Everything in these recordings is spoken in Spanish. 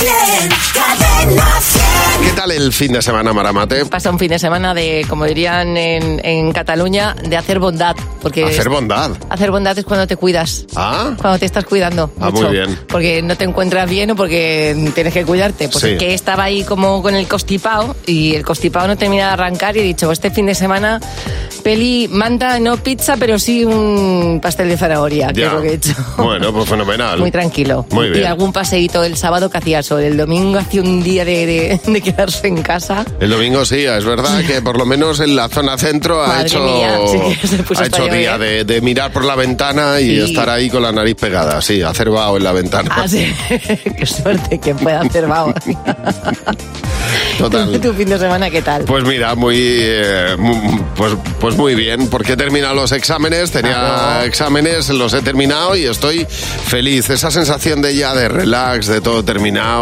Cadena 100. ¿Qué tal el fin de semana, Maramate? Pasa un fin de semana de, como dirían en, en Cataluña, de hacer bondad. Porque Hacer bondad. hacer bondad es cuando te cuidas. Ah, Cuando te estás cuidando. Ah, mucho. muy bien. Porque no te encuentras bien o porque tienes que cuidarte. Pues Sí. es que estaba ahí como con el constipado y el constipado no termina de arrancar y he dicho, este fin de semana, peli, manta, no pizza, pero sí un pastel de zanahoria, que ya. es lo que he hecho. Bueno, pues fenomenal. Muy tranquilo. Muy bien. Y algún paseíto el sábado que hacía El domingo hacía un día de, de- de quedarse en casa. El domingo sí, es verdad que por lo menos en la zona centro ha Madre hecho, mía, sí ha hecho día de, de mirar por la ventana y Sí. estar ahí con la nariz pegada, sí, hacer vaho en la ventana. Ah, sí. Qué suerte que pueda hacer vaho. Total. ¿Tu fin de semana qué tal? Pues mira, muy, eh, pues, pues muy bien, porque he terminado los exámenes, tenía exámenes, los he terminado y estoy feliz. Esa sensación de ya de relax, de todo terminado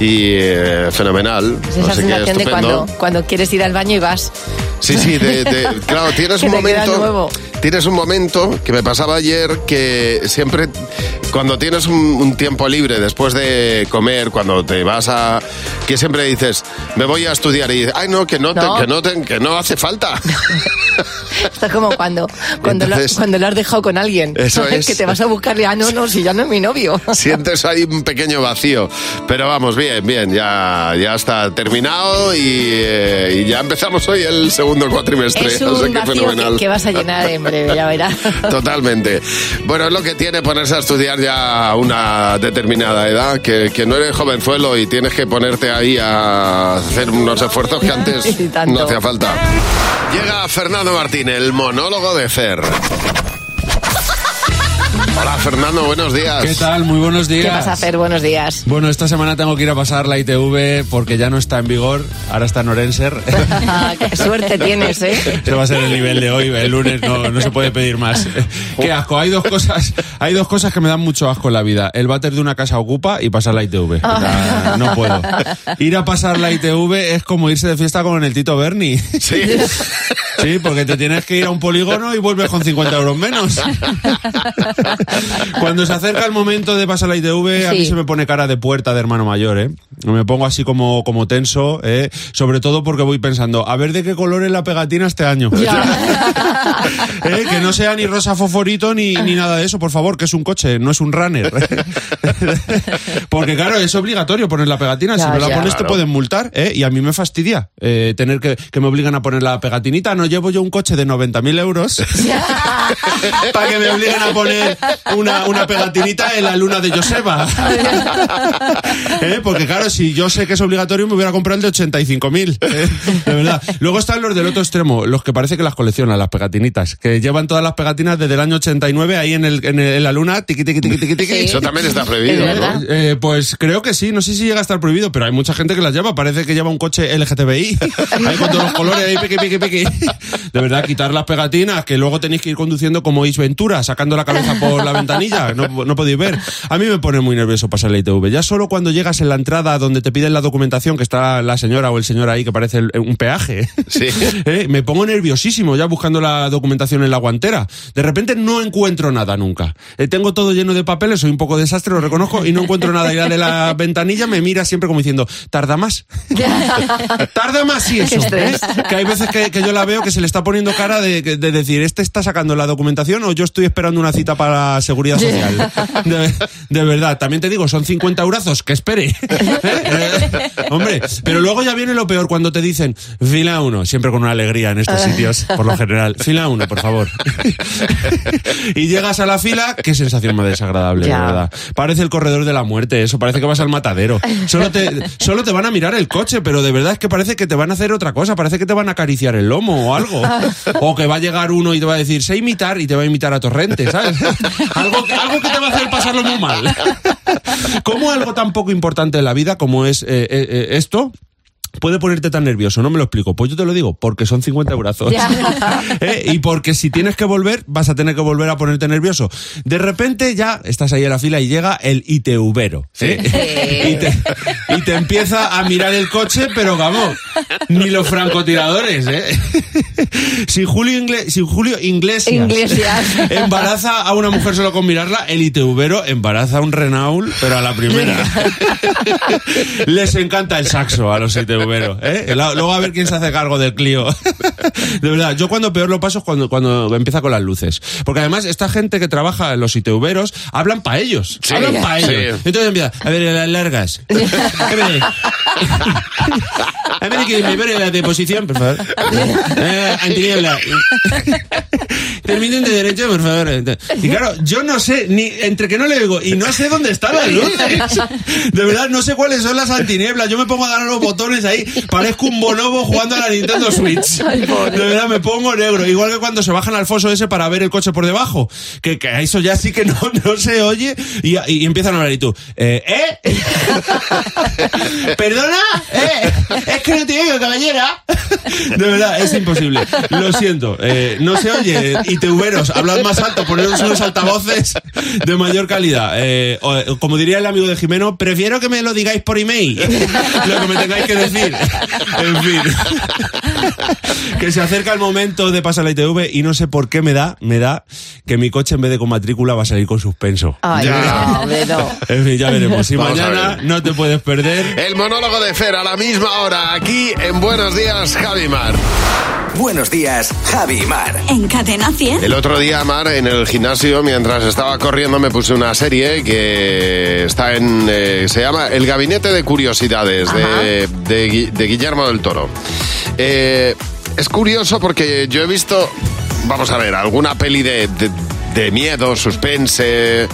y eh, fenomenal. Es esa Así que sensación de cuando, cuando quieres ir al baño y vas. Sí, sí, de, de- claro, tienes un momento. Tienes un momento que me pasaba ayer que siempre, cuando tienes un, un tiempo libre después de comer, cuando te vas a. que siempre dices, me voy a estudiar y dices, ay, no, que no, te- No. que, no te- que no hace falta. Esto es como cuando, cuando, Entonces- lo, cuando lo has dejado con alguien. Eso es. Que te vas a buscarle, ah, no, no, si ya no es mi novio. Sientes ahí un pequeño vacío. Pero vamos, bien, bien, ya, ya está terminado y, eh, y ya empezamos hoy el segundo cuatrimestre. Es o sea un que vacío fenomenal. que, que vas a llenar en breve, ya verás. Totalmente. Bueno, es lo que tiene ponerse a estudiar ya a una determinada edad, que, que no eres jovenzuelo y tienes que ponerte ahí a hacer unos esfuerzos que antes no hacía falta. Llega Fernando Martín, el monólogo de Fer. Hola Fernando, buenos días. ¿Qué tal? Muy buenos días. ¿Qué vas a hacer? Buenos días. Bueno, esta semana tengo que ir a pasar la ITV porque ya no está en vigor, ahora está en Orenser. Ah, qué suerte tienes, ¿eh? Ese va a ser el nivel de hoy, el lunes no, no se puede pedir más. Qué asco, hay dos cosas, hay dos cosas que me dan mucho asco en la vida. El váter de una casa ocupa y pasar la ITV. O sea, no puedo. Ir a pasar la ITV es como irse de fiesta con el Tito Berni. Sí. Sí, porque te tienes que ir a un polígono y vuelves con 50 euros menos. Cuando se acerca el momento de pasar la ITV, a mí se me pone cara de puerta de hermano mayor, ¿eh? Me pongo así como, como tenso, ¿eh? Sobre todo porque voy pensando, a ver de qué color es la pegatina este año. ¿Eh? Que no sea ni rosa fosforito ni, ni nada de eso, por favor, que es un coche, no es un runner. Porque claro, es obligatorio poner la pegatina. Ya, si no la ya. pones te pueden multar, ¿eh? Y a mí me fastidia eh, tener que, que me obligan a poner la pegatinita. No llevo yo un coche de 90.000 euros para que me obliguen a poner una, una pegatinita en la luna de Joseba. ¿Eh? Porque claro, si yo sé que es obligatorio, me hubiera comprado el de 85.000. ¿eh? De verdad. Luego están los del otro extremo, los que parece que las coleccionan, las pegatinitas, que llevan todas las pegatinas desde el año 89 ahí en, el, en, el- en la luna, tiqui, tiqui, tiqui, tiqui, tiqui. Sí. Eso también está prohibido, Es. ¿no? Eh, pues creo que sí, no sé si llega a estar prohibido, pero hay mucha gente que las lleva. Parece que lleva un coche LGTBI, ahí con todos los colores, ahí piqui, piqui, piqui. De verdad, quitar las pegatinas, que luego tenéis que ir conduciendo como Is Ventura, sacando la cabeza por la ventanilla, no, no podéis ver. A mí me pone muy nervioso pasar la ITV. Ya solo cuando llegas en la entrada donde te piden la documentación, que está la señora o el señor ahí, que parece un peaje, Sí. Eh, me pongo nerviosísimo ya buscando la documentación en la guantera. De repente no encuentro nada nunca. Eh, tengo todo lleno de papeles, soy un poco desastre, lo reconozco, y no encuentro nada. Y la de la ventanilla me mira siempre como diciendo, ¿tarda más? Tarda más sí eso. ¿eh? Que hay veces que, que yo la veo que se le está poniendo cara de, de decir, ¿este está sacando la documentación o yo estoy esperando una cita para seguridad social? De, de verdad, también te digo, son 50 eurazos, que espere. Hombre, pero luego ya viene lo peor cuando te dicen, fila uno, siempre con una alegría en estos sitios, por lo general, fila uno, por favor. y llegas a la fila, qué sensación más desagradable, Ya. verdad. Parece el corredor de la muerte, eso, parece que vas al matadero. Solo te, solo te van a mirar el coche, pero de verdad es que parece que te van a hacer otra cosa, parece que te van a acariciar el lomo algo. O que va a llegar uno y te va a decir, sé imitar, y te va a imitar a Torrente, ¿sabes? algo, algo que te va a hacer pasarlo muy mal. ¿Cómo algo tan poco importante en la vida como es eh, eh, eh, esto? Puede ponerte tan nervioso? No me lo explico. Pues yo te lo digo, porque son 50 brazos. ¿Eh? Y porque si tienes que volver, vas a tener que volver a ponerte nervioso. De repente ya estás ahí en la fila y llega el ITVero. ¿eh? y, te, y te empieza a mirar el coche, pero vamos, ni los francotiradores, ¿eh? si Julio, Ingle- si Julio Iglesias, Iglesias. embaraza a una mujer solo con mirarla, el ITVero embaraza a un Renault, pero a la primera. Les encanta el saxo a los ¿eh? Luego a ver quién se hace cargo del Clio. De verdad, yo cuando peor lo paso es cuando, cuando empieza con las luces. Porque además, esta gente que trabaja en los ITVeros hablan para ellos. Sí, hablan para sí. ellos. Entonces empieza, a ver, las largas. A ver, que me pone la deposición, por favor. Eh, antiniebla. Terminen de derecho, por favor. Y claro, yo no sé, ni entre que no le oigo y no sé dónde están las luces. De verdad, no sé cuáles son las antinieblas. Yo me pongo a dar los botones ahí, parezco un bonobo jugando a la Nintendo Switch. De verdad, me pongo negro. Igual que cuando se bajan al foso ese para ver el coche por debajo. Que, que a eso ya sí que no, no se oye. Y, y empiezan a hablar y tú, eh, ¿eh? ¿Perdona? ¿Eh? Es que no te oigo, caballera. De verdad, es imposible. Lo siento. eh, no se oye. Y tuberos, hablad más alto, poneros unos altavoces de mayor calidad. Eh, o- como diría el amigo de Jimeno, prefiero que me lo digáis por email. Lo que me tengáis que decir. En fin. Que se acerca el momento de pasar la ITV y no sé por qué me da, me da que mi coche en vez de con matrícula va a salir con suspenso. Ay, Ya. no. En fin, ya veremos. Y Vamos mañana ver. no te puedes perder. El monólogo de Fer a la misma hora, aquí en Buenos Días, Javi Mar. Buenos días, Javi Mar. En Cadena 100. El otro día, Mar, en el gimnasio, mientras estaba corriendo, me puse una serie que está en. eh, se llama El Gabinete de Curiosidades de, de Gui- de Guillermo del Toro. Eh, es curioso porque yo he visto, vamos a ver, alguna peli de, de- de miedo, suspense.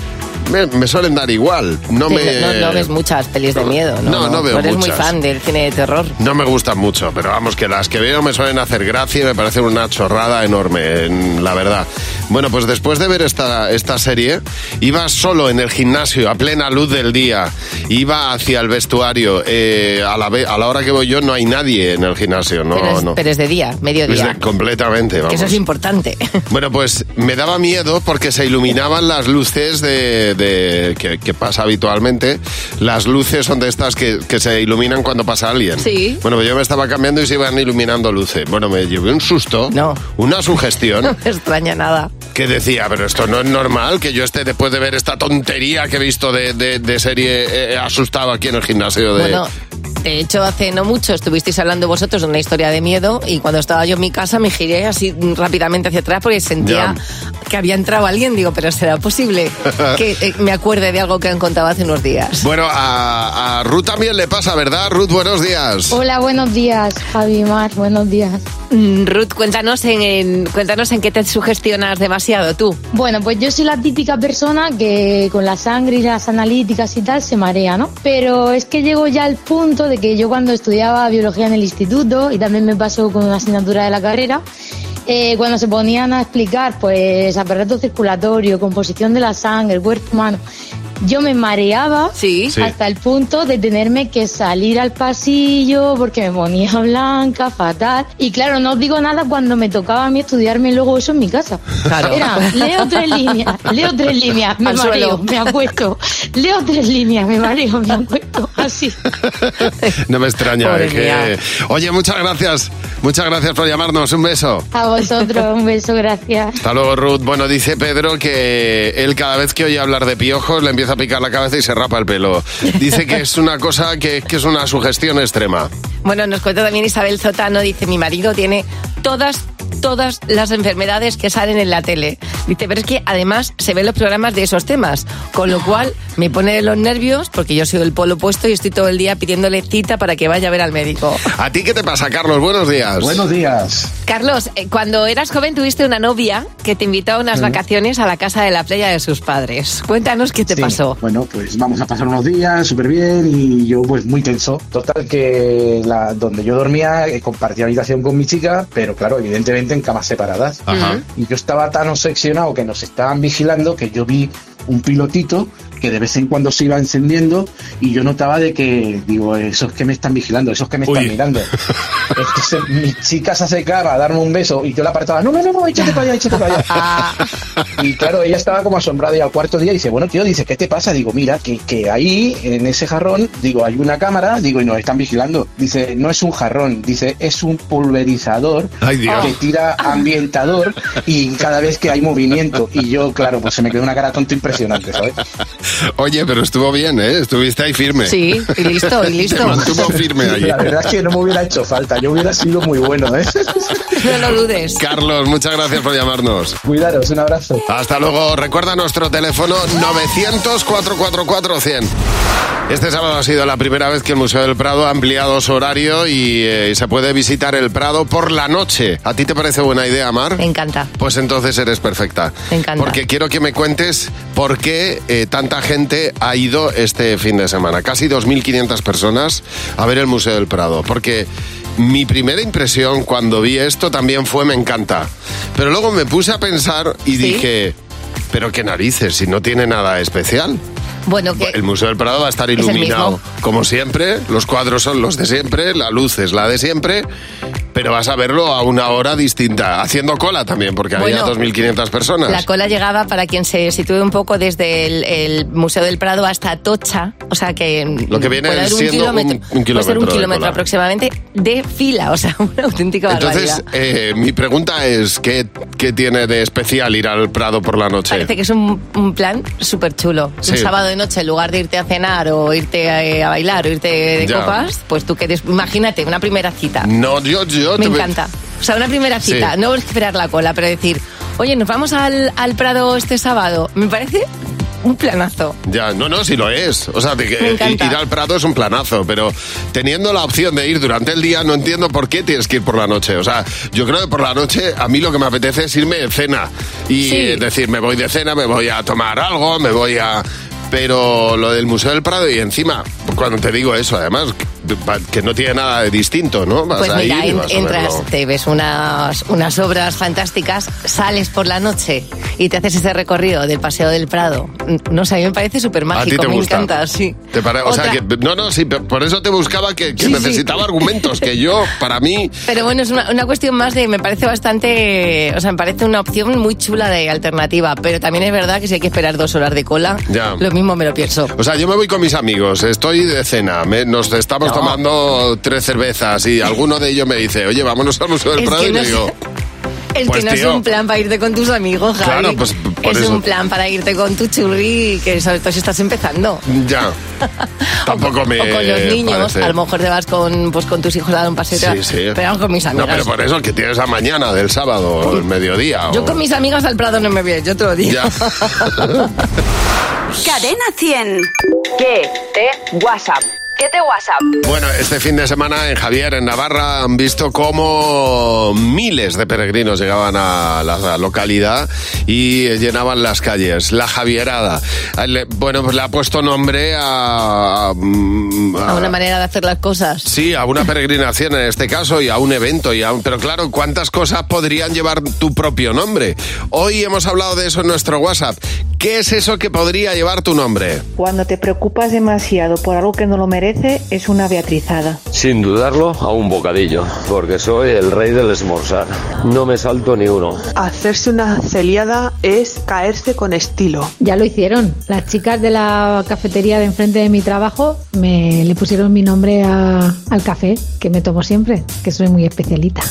Me, me suelen dar igual. No me. No, no ves muchas pelis de miedo, ¿no? No, no veo eres muy fan del cine de terror. No me gustan mucho, pero vamos, que las que veo me suelen hacer gracia y me parece una chorrada enorme, en- la verdad. Bueno, pues después de ver esta, esta serie, iba solo en el gimnasio, a plena luz del día, iba hacia el vestuario, eh, a, la a la hora que voy yo no hay nadie en el gimnasio, no, pero, es, no. pero es de día, mediodía. de- completamente, que vamos. eso es importante. Bueno, pues me daba miedo porque se iluminaban las luces de, de- que, que pasa habitualmente. Las luces son de estas que, que se iluminan cuando pasa alguien. Sí. Bueno, pues yo me estaba cambiando y se iban iluminando luces. Bueno, me llevé un susto, No. una sugestión no me extraña nada. que decía, pero esto no es normal que yo esté después de ver esta tontería que he visto de, de- de serie eh, asustado aquí en el gimnasio de... Bueno, de hecho, hace no mucho estuvisteis hablando vosotros de una historia de miedo y cuando estaba yo en mi casa me giré así rápidamente hacia atrás porque sentía que había entrado alguien. Digo, pero ¿será posible que eh, me acuerde de algo que han contado hace unos días? Bueno, a, a Ruth también le pasa, ¿verdad? Ruth, buenos días. Hola, buenos días, Javi Mar, buenos días. Mm, Ruth, cuéntanos en, en- cuéntanos en qué te sugestionas demasiado tú. Bueno, pues yo soy la típica persona que con la sangre y las analíticas y tal se marea, ¿no? Pero es que llego ya al punto de que yo cuando estudiaba biología en el instituto y también me pasó con una asignatura de la carrera, eh, cuando se ponían a explicar pues aparato circulatorio, composición de la sangre, el cuerpo humano, yo me mareaba Sí. Sí. hasta el punto de tenerme que salir al pasillo porque me ponía blanca, fatal. Y claro, no os digo nada cuando me tocaba a mí estudiarme luego eso en mi casa. Claro. Era, leo tres líneas, leo tres líneas, me Al mareo, suelo. me acuesto. Leo tres líneas, me mareo, me acuesto. Así. No me extraña. Pobre es que... Oye, muchas gracias. Muchas gracias por llamarnos. Un beso. A vosotros, un beso, gracias. Hasta luego, Ruth. Bueno, dice Pedro que él cada vez que oye hablar de piojos le empieza a picar la cabeza y se rapa el pelo. Dice que es una cosa que, que es una sugestión extrema. Bueno, nos cuenta también Isabel Zotano, dice, mi marido tiene todas, todas las enfermedades que salen en la tele. Dice, pero es que además se ven los programas de esos temas, con lo cual me pone de los nervios porque yo soy del polo opuesto y estoy todo el día pidiéndole cita para que vaya a ver al médico. ¿A ti qué te pasa, Carlos? Buenos días. Buenos días. Carlos, eh, cuando eras joven tuviste una novia que te invitó a unas vacaciones a la casa de la playa de sus padres. Cuéntanos qué te Sí, pasó. Bueno, pues vamos a pasar unos días súper bien y yo pues muy tenso. Total que la, donde yo dormía eh, compartía habitación con mi chica, pero claro, evidentemente en camas separadas. Ajá. Y yo estaba tan obsesionado que nos estaban vigilando que yo vi un pilotito que de vez en cuando se iba encendiendo y yo notaba de que, digo, esos que me están vigilando, esos que me están Uy. mirando. Entonces mi chica se acercaba a darme un beso y yo la apartaba, no, no, no, no, échate para allá, échate para allá. Y claro, ella estaba como asombrada y al cuarto día dice, bueno, tío, dice, ¿qué te pasa? Digo, mira, que, que ahí, en ese jarrón, digo, hay una cámara, digo, y nos están vigilando. Dice, no es un jarrón, dice, es un pulverizador Ay, Dios. que tira ambientador y cada vez que hay movimiento. Y yo, claro, pues se me quedó una cara tonta impresionante, ¿sabes? Oye, pero estuvo bien, ¿eh? Estuviste ahí firme. Sí, y listo, y Te listo. mantuvo firme ahí. La verdad es que no me hubiera hecho falta, yo hubiera sido muy bueno, ¿eh? No lo dudes. Carlos, muchas gracias por llamarnos. Cuidaros, un abrazo. Hasta luego. Recuerda nuestro teléfono 900-444-100. Este sábado ha sido la primera vez que el Museo del Prado ha ampliado su horario y eh, se puede visitar el Prado por la noche. ¿A ti te parece buena idea, Mar? Me encanta. Pues entonces eres perfecta. Me encanta. Porque quiero que me cuentes por qué eh, tanta gente ha ido este fin de semana. Casi 2.500 personas a ver el Museo del Prado. Porque mi primera impresión cuando vi esto también fue me encanta. Pero luego me puse a pensar y ¿Sí? dije, pero qué narices, si no tiene nada especial. Bueno, que El Museo del Prado va a estar iluminado como siempre, los cuadros son los de siempre, la luz es la de siempre, pero vas a verlo a una hora distinta, haciendo cola también, porque había Bueno, 2.500 personas. La cola llegaba para quien se sitúe un poco desde el, el Museo del Prado hasta Tocha, o sea que Lo que viene haber siendo un- un puede ser kilómetro un de kilómetro cola. aproximadamente de fila, o sea, una auténtica Entonces, eh, mi pregunta es, ¿qué, qué tiene de especial ir al Prado por la noche? Parece que es un, un plan súper chulo. Sí. Un sábado de noche, en lugar de irte a cenar o irte eh, a, bailar o irte de Ya. copas, pues tú quieres, imagínate, una primera cita. No, yo, yo Me te- encanta. O sea, una primera Sí. cita, no esperar la cola, pero decir, oye, nos vamos al, al Prado este sábado. Me parece un planazo. Ya, no, no, si lo es. O sea, de que ir al Prado es un planazo, pero teniendo la opción de ir durante el día, no entiendo por qué tienes que ir por la noche. O sea, yo creo que por la noche a mí lo que me apetece es irme de cena. Y Sí. decir, me voy de cena, me voy a tomar algo, me voy a... Pero lo del Museo del Prado y encima, cuando te digo eso, además, que no tiene nada de distinto, ¿no? Vas Pues a mira, ir y en- a entras, te ves unas, unas obras fantásticas, sales por la noche y te haces ese recorrido del Paseo del Prado. No sé, a mí me parece súper A mágico, ti te me gusta. encanta, sí. ¿Te pare- O sea, que, no, no, sí, por eso te buscaba que, que Sí, sí. necesitaba argumentos, que yo, para mí, Pero bueno, es una, una cuestión más de, me parece bastante, o sea, me parece una opción muy chula de alternativa, pero también es verdad que si hay que esperar dos horas de cola, Ya. lo mismo me lo pienso. O sea, yo me voy con mis amigos, estoy de cena, me- nos estamos No. Tomando tres cervezas y alguno de ellos me dice, oye, vámonos al Museo del Es Prado y no le digo, Es Pues, que no tío. es un plan para irte con tus amigos, Javi. Claro, pues, por es eso. un plan para irte con tu churri, que sobre todo si estás empezando. ya, tampoco me o con los niños, parece. a lo mejor te vas con, pues, con tus hijos a dar un paseo. Sí, sí. Pero vamos con mis No, amigas. pero por eso el que tienes a mañana del sábado o el mediodía. Yo o- con mis amigas al Prado no me voy, yo te lo digo. Ya. Cadena 100. ¿Qué te WhatsApp? ¿Qué te WhatsApp? Bueno, este fin de semana en Javier, en Navarra, han visto cómo miles de peregrinos llegaban a la localidad y llenaban las calles. La Javierada. Bueno, pues le ha puesto nombre a... A una manera de hacer las cosas. Sí, a una peregrinación en este caso y a un evento. Y a un- pero claro, ¿cuántas cosas podrían llevar tu propio nombre? Hoy hemos hablado de eso en nuestro WhatsApp. ¿Qué es eso que podría llevar tu nombre? Cuando te preocupas demasiado por algo que no lo merece, es una beatrizada. Sin dudarlo, a un bocadillo, porque soy el rey del esmorzar. No me salto ni uno. Hacerse una celiada es caerse con estilo. Ya lo hicieron. Las chicas de la cafetería de enfrente de mi trabajo me le pusieron mi nombre a- al café, que me tomo siempre, que soy muy especialita.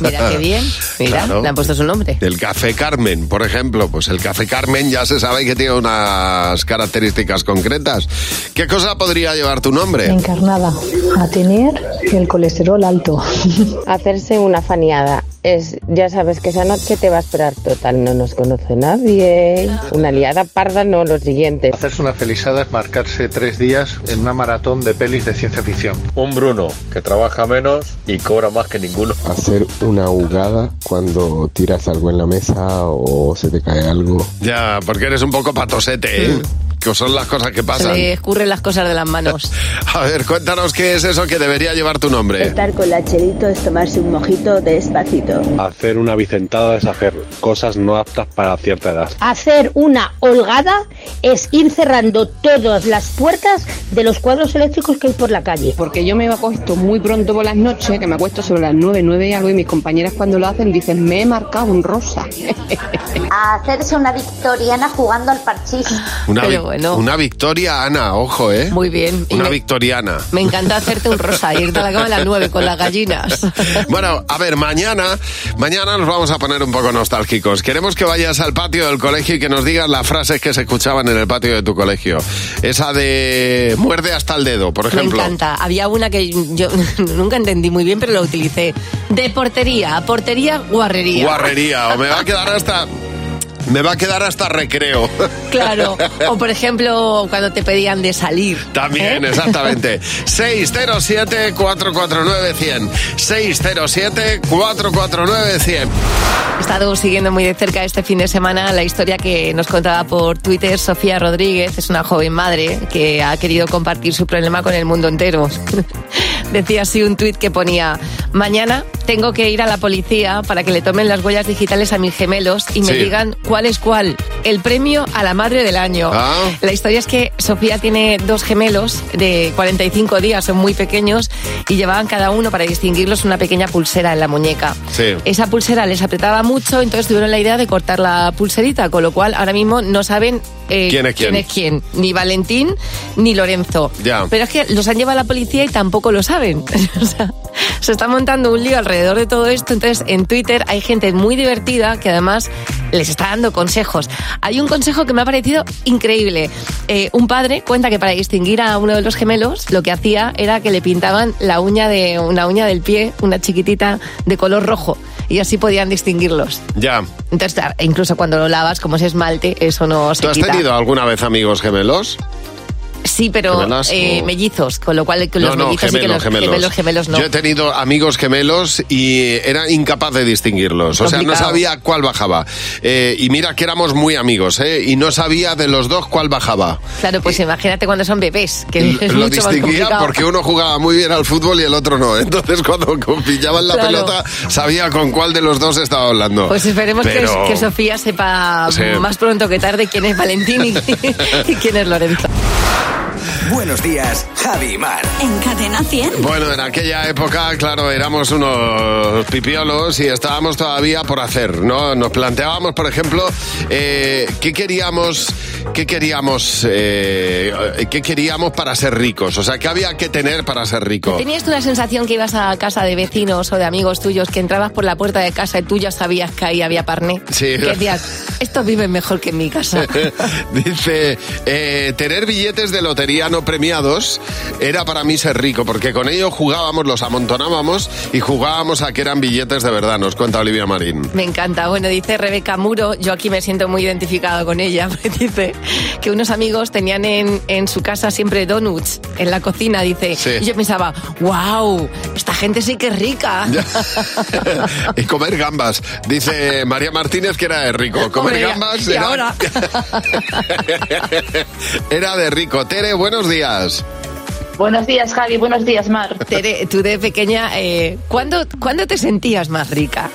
Mira qué bien. Mira, Claro. le han puesto su nombre. El café Carmen, por ejemplo. Pues el café Carmen ya se sabe que tiene unas características concretas. ¿Qué cosa podría llevar tu nombre? Encarnada. A tener el colesterol alto. Hacerse una faniada es, ya sabes que esa noche te va a esperar total, no nos conoce nadie. Una liada parda, no, lo siguiente. Hacerse una felisada es marcarse tres días en una maratón de pelis de ciencia ficción. Un Bruno que trabaja menos y cobra más que ninguno. Hacer una ahogada cuando tiras algo en la mesa o se te cae algo. Ya, porque eres un poco patosete, ¿eh? Que son las cosas que Se pasan. le escurren las cosas de las manos. A ver, cuéntanos qué es eso que debería llevar tu nombre. Estar con la Chelito es tomarse un mojito despacito. Hacer una vicentada es hacer cosas no aptas para cierta edad. Hacer una holgada es ir cerrando todas las puertas de los cuadros eléctricos que hay por la calle. Porque yo me acuesto muy pronto por las noches, que me acuesto sobre las 9, 9 y algo, y mis compañeras cuando lo hacen dicen, me he marcado un rosa. A hacerse una victoriana jugando al parchís. Una, Pero bueno. una victoria, Ana, ojo, ¿eh? Muy bien. Y Una me- victoriana. Me encanta hacerte un rosa, irte a la cama a las 9 con las gallinas. Bueno, a ver, mañana, mañana nos vamos a poner un poco nostálgicos. Queremos que vayas al patio del colegio y que nos digas las frases que se escuchaban en el patio de tu colegio. Esa de muerde hasta el dedo, por Me ejemplo. encanta. Había una que yo nunca entendí muy bien, pero la utilicé. De portería, portería, guarrería. Guarrería, o me va a quedar hasta. Me va a quedar hasta recreo. Claro. O por ejemplo, cuando te pedían de salir. También, ¿Eh? exactamente. 607-449-100. 607-449-100. He estado siguiendo muy de cerca este fin de semana la historia que nos contaba por Twitter Sofía Rodríguez. Es una joven madre que ha querido compartir su problema con el mundo entero. Decía así un tuit que ponía, mañana tengo que ir a la policía para que le tomen las huellas digitales a mis gemelos y me Sí. digan cuál es cuál. El premio a la madre del año. Ah. La historia es que Sofía tiene dos gemelos de 45 días, son muy pequeños y llevaban cada uno para distinguirlos una pequeña pulsera en la muñeca. Sí. Esa pulsera les apretaba mucho, entonces tuvieron la idea de cortar la pulserita, con lo cual ahora mismo no saben eh, ¿Quién es quién? quién, ni Valentín ni Lorenzo. Ya. Pero es que los han llevado a la policía y tampoco lo saben. O sea, se está montando un lío alrededor de todo esto, entonces en Twitter hay gente muy divertida que además les está dando consejos. Hay un consejo que me ha parecido increíble. Eh, un padre cuenta que para distinguir a uno de los gemelos lo que hacía era que le pintaban la uña de una uña del pie, una chiquitita de color rojo y así podían distinguirlos. Ya. Entonces, incluso cuando lo lavas, como es esmalte, eso no se ¿Tú has quita. tenido alguna vez amigos gemelos? Sí, pero ¿Gemelas eh, mellizos, con lo cual que los no, no, mellizos sí que los gemelos, gemelos, gemelos no. Yo he tenido amigos gemelos y era incapaz de distinguirlos. O sea, no sabía cuál bajaba. Eh, y mira que éramos muy amigos, ¿eh? Y no sabía de los dos cuál bajaba. Claro, pues imagínate cuando son bebés, que es Lo mucho más distinguía complicado. porque uno jugaba muy bien al fútbol y el otro no. Entonces cuando pillaban la Claro. pelota sabía con cuál de los dos estaba hablando. Pues esperemos que- Pero- que, Sofía sepa Sí. más pronto que tarde quién es Valentín y, y quién es Lorenzo. Buenos días, Javi Mar. En Cadena 100. Bueno, en aquella época, claro, éramos unos pipiolos y estábamos todavía por hacer, ¿no? Nos planteábamos, por ejemplo, eh, qué queríamos, qué queríamos, eh, qué queríamos para ser ricos, o sea, qué había que tener para ser rico. ¿Tenías tú la sensación que ibas a casa de vecinos o de amigos tuyos, que entrabas por la puerta de casa y tú ya sabías que ahí había parné? Sí. Que decías, estos viven mejor que en mi casa. Dice, eh, tener billetes de lotería no premiados era para mí ser rico, porque con ellos jugábamos, los amontonábamos y jugábamos a que eran billetes de verdad, nos cuenta Olivia Marín. Me encanta. Bueno, dice Rebeca Muro, yo aquí me siento muy identificado con ella, porque dice que unos amigos tenían en, en su casa siempre donuts en la cocina, dice. Sí. Y yo pensaba, wow, esta gente sí que es rica. y comer gambas. Dice María Martínez que era de rico. Comer Hombre, gambas y era, ahora. era de rico. Tere, buenos días. Buenos días, Javi. Buenos días, Mar. Tere, tú de pequeña, eh, ¿cuándo, ¿cuándo te sentías más rica?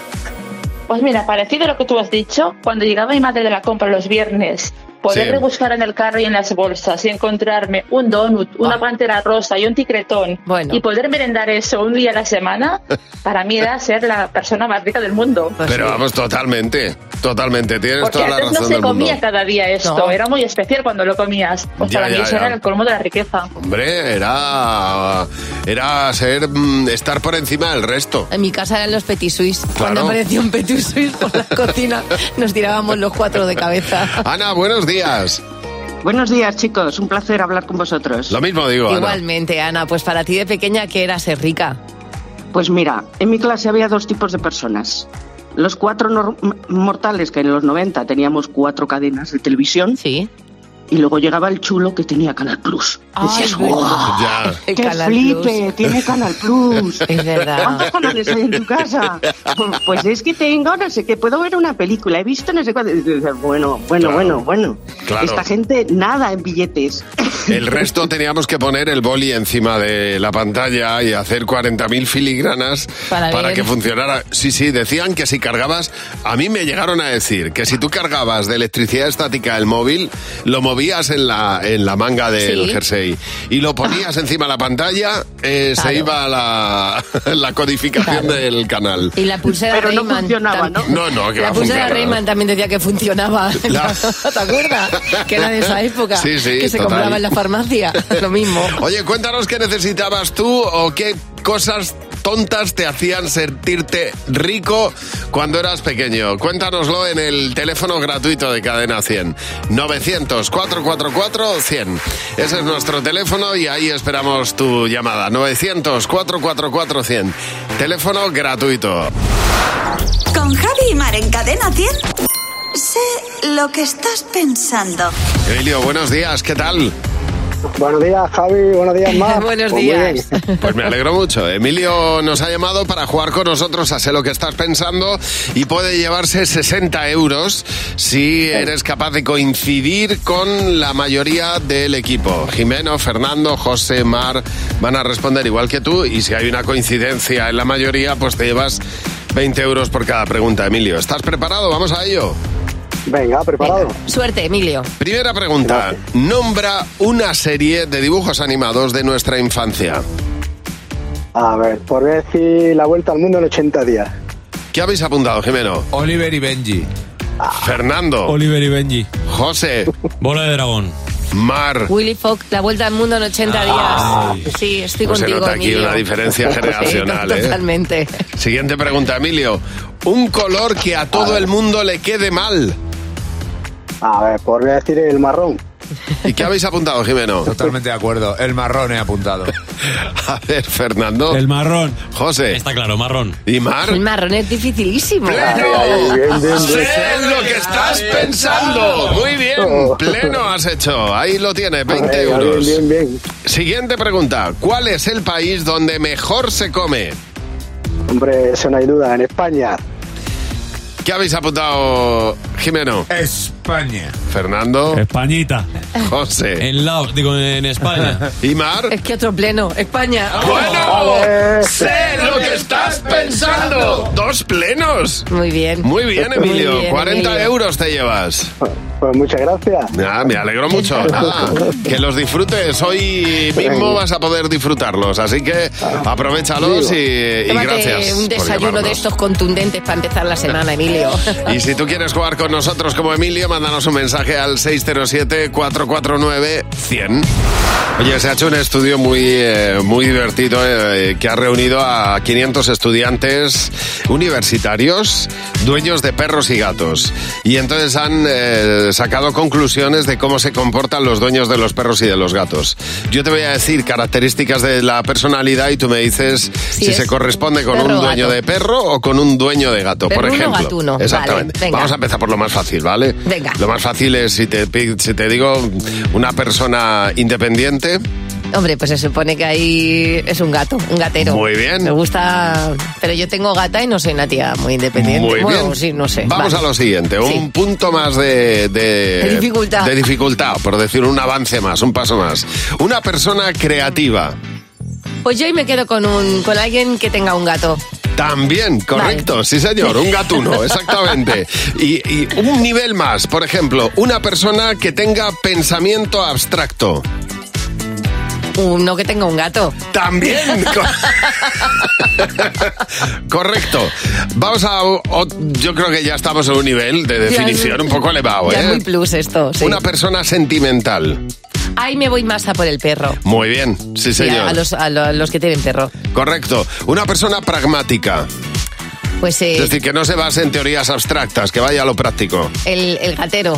Pues mira, parecido a lo que tú has dicho, cuando llegaba mi madre de la compra los viernes, poder Sí. rebuscar en el carro y en las bolsas y encontrarme un donut, una pantera rosa y un ticretón y poder merendar eso un día a la semana, para mí era ser la persona más rica del mundo. Pero vamos, totalmente. Totalmente. Tienes Porque toda la antes no razón se del mundo. comía cada día esto, No. era muy especial cuando lo comías. Pues Ya, para mí ya, eso ya. era el colmo de la riqueza. Hombre, era, era ser, mm, estar por encima del resto. En mi casa eran los petit suisse. Claro. Cuando apareció un petit suisse por la cocina, nos tirábamos los cuatro de cabeza. Ana, buenos días. Buenos días, chicos. Un placer hablar con vosotros. Lo mismo digo, Ana. Igualmente, Ana, pues para ti de pequeña, ¿qué era ser rica? Pues mira, en mi clase había dos tipos de personas. Los cuatro mortales que en los 90 teníamos cuatro cadenas de televisión. Sí. Y luego llegaba el chulo que tenía Canal Plus. Decías, Ay, "Guau, Ya. El ¡Qué Canal flipe! Plus. Tiene Canal Plus. Es verdad. ¿Cuántos canales hay en tu casa? Pues- Pues es que tengo, no sé qué, puedo ver una película, he visto no sé cuánto. Bueno, bueno, Claro. bueno, bueno. Claro. Esta gente nada en billetes. El resto teníamos que poner el boli encima de la pantalla y hacer 40.000 filigranas Para que funcionara. Sí, sí, decían que si cargabas, a mí me llegaron a decir que si tú cargabas de electricidad estática el móvil, lo movías en la, en la manga del Sí. jersey y lo ponías encima de la pantalla, eh, se iba la, la codificación Claro. del canal. Y la pulsera Pero no Rayman funcionaba, tam- No, no, que va La a pulsera. Rayman también decía que funcionaba. La- ¿Te acuerdas? Que era de esa época. Sí, sí, Que se total. compraba en la farmacia. Lo mismo. Oye, cuéntanos qué necesitabas tú o qué cosas tontas te hacían sentirte rico cuando eras pequeño. Cuéntanoslo en el teléfono gratuito de Cadena 100. 900-444-100. Ese es nuestro teléfono y ahí esperamos tu llamada. 900-444-100. Teléfono gratuito. Con Javi y Mar en Cadena 100. Sé lo que estás pensando. Emilio, buenos días, ¿qué tal? Buenos días, Javi. Buenos días, Mar. Buenos Pues días. Pues me alegro mucho. Emilio nos ha llamado para jugar con nosotros a Sé lo que estás pensando y puede llevarse 60 euros si eres capaz de coincidir con la mayoría del equipo. Jimeno, Fernando, José, Mar van a responder igual que tú y si hay una coincidencia en la mayoría, pues te llevas 20 euros por cada pregunta. Emilio, ¿estás preparado? Vamos a ello. Venga, preparado. Suerte, Emilio. Primera pregunta. Nombra una serie de dibujos animados de nuestra infancia. A ver, por decir la vuelta al mundo en 80 días. ¿Qué habéis apuntado, Jimeno? Oliver y Benji. Fernando. Oliver y Benji. José. Bola de dragón. Mar. Willy Fogg, la vuelta al mundo en 80 días. Sí, estoy Pues se contigo, nota aquí Emilio. una diferencia generacional, Sí, ¿eh? Totalmente. Siguiente pregunta, Emilio. Un color que a todo el mundo le quede mal. A ver, por decir el marrón. ¿Y qué habéis apuntado, Jimeno? Totalmente de acuerdo. El marrón he apuntado. A ver, Fernando. El marrón. José. Está claro, marrón. ¿Y Mar? El marrón es dificilísimo. ¡Pleno! Sé lo que estás pensando. Muy bien. Pleno has hecho. Ahí lo tienes, 20 Venga, euros. Bien, bien, bien. Siguiente pregunta. ¿Cuál es el país donde mejor se come? Hombre, eso no hay duda. En España. ¿Qué habéis apuntado, Jimeno? España. Fernando. Españita. José. En la, digo, en España. ¿Y Mar? Es que otro pleno. España. Bueno, sé lo que estás pensando. Dos plenos. Muy bien. Muy bien, Emilio. Muy bien, 40 Emilio. euros te llevas. Pues muchas gracias. Ah, me alegro mucho. Nada, que los disfrutes. Hoy mismo vas a poder disfrutarlos. Así que aprovechalos y, y gracias. un desayuno de estos contundentes para empezar la semana, Emilio. Y si tú quieres jugar con nosotros como Emilio, mándanos un mensaje al 607-449-100. Oye, se ha hecho un estudio muy, eh, muy divertido eh, que ha reunido a 500 estudiantes universitarios, dueños de perros y gatos. Y entonces han eh, sacado conclusiones de cómo se comportan los dueños de los perros y de los gatos. Yo te voy a decir características de la personalidad y tú me dices si, es se corresponde con perro un dueño gato. de perro o con un dueño de gato, por Perruno o ejemplo. gatuno. Exactamente. Vale. Vamos a empezar por lo más fácil, ¿vale? Venga. Lo más fácil es si te, si te digo una persona independiente. Hombre, pues se supone que ahí es un gato, un gatero. Muy bien. Me gusta, pero yo tengo gata y no soy una tía muy independiente. Muy Bueno, bien. sí, no sé. Vamos Vale. a lo siguiente, un Sí. punto más de, de, De dificultad. de dificultad, por decir un avance más, un paso más. Una persona creativa. Pues yo hoy me quedo con un, con alguien que tenga un gato. También, correcto, sí señor, un gatuno, exactamente. Y, y un nivel más, por ejemplo, una persona que tenga pensamiento abstracto. Uno que tenga un gato. También. Correcto. Vamos a. o- yo creo que ya estamos en un nivel de definición un poco elevado, Ya es ¿eh? muy plus esto, sí. Una persona sentimental. Ahí me voy más a por el perro. Muy bien, sí Sí, a, señor. a los, a lo- a los que tienen perro. Correcto. Una persona pragmática. Pues eh, Es decir, que no se base en teorías abstractas, que vaya a lo práctico. el, el gatero.